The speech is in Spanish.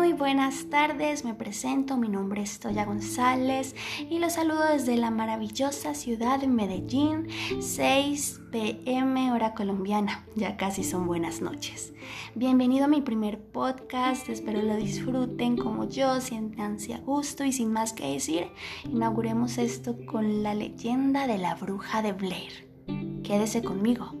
Muy buenas tardes, me presento, mi nombre es Toya González y los saludo desde la maravillosa ciudad de Medellín, 6 pm hora colombiana, ya casi son buenas noches. Bienvenido a mi primer podcast, espero lo disfruten como yo, siéntanse a gusto y sin más que decir, inauguremos esto con la leyenda de la bruja de Blair. Quédese conmigo.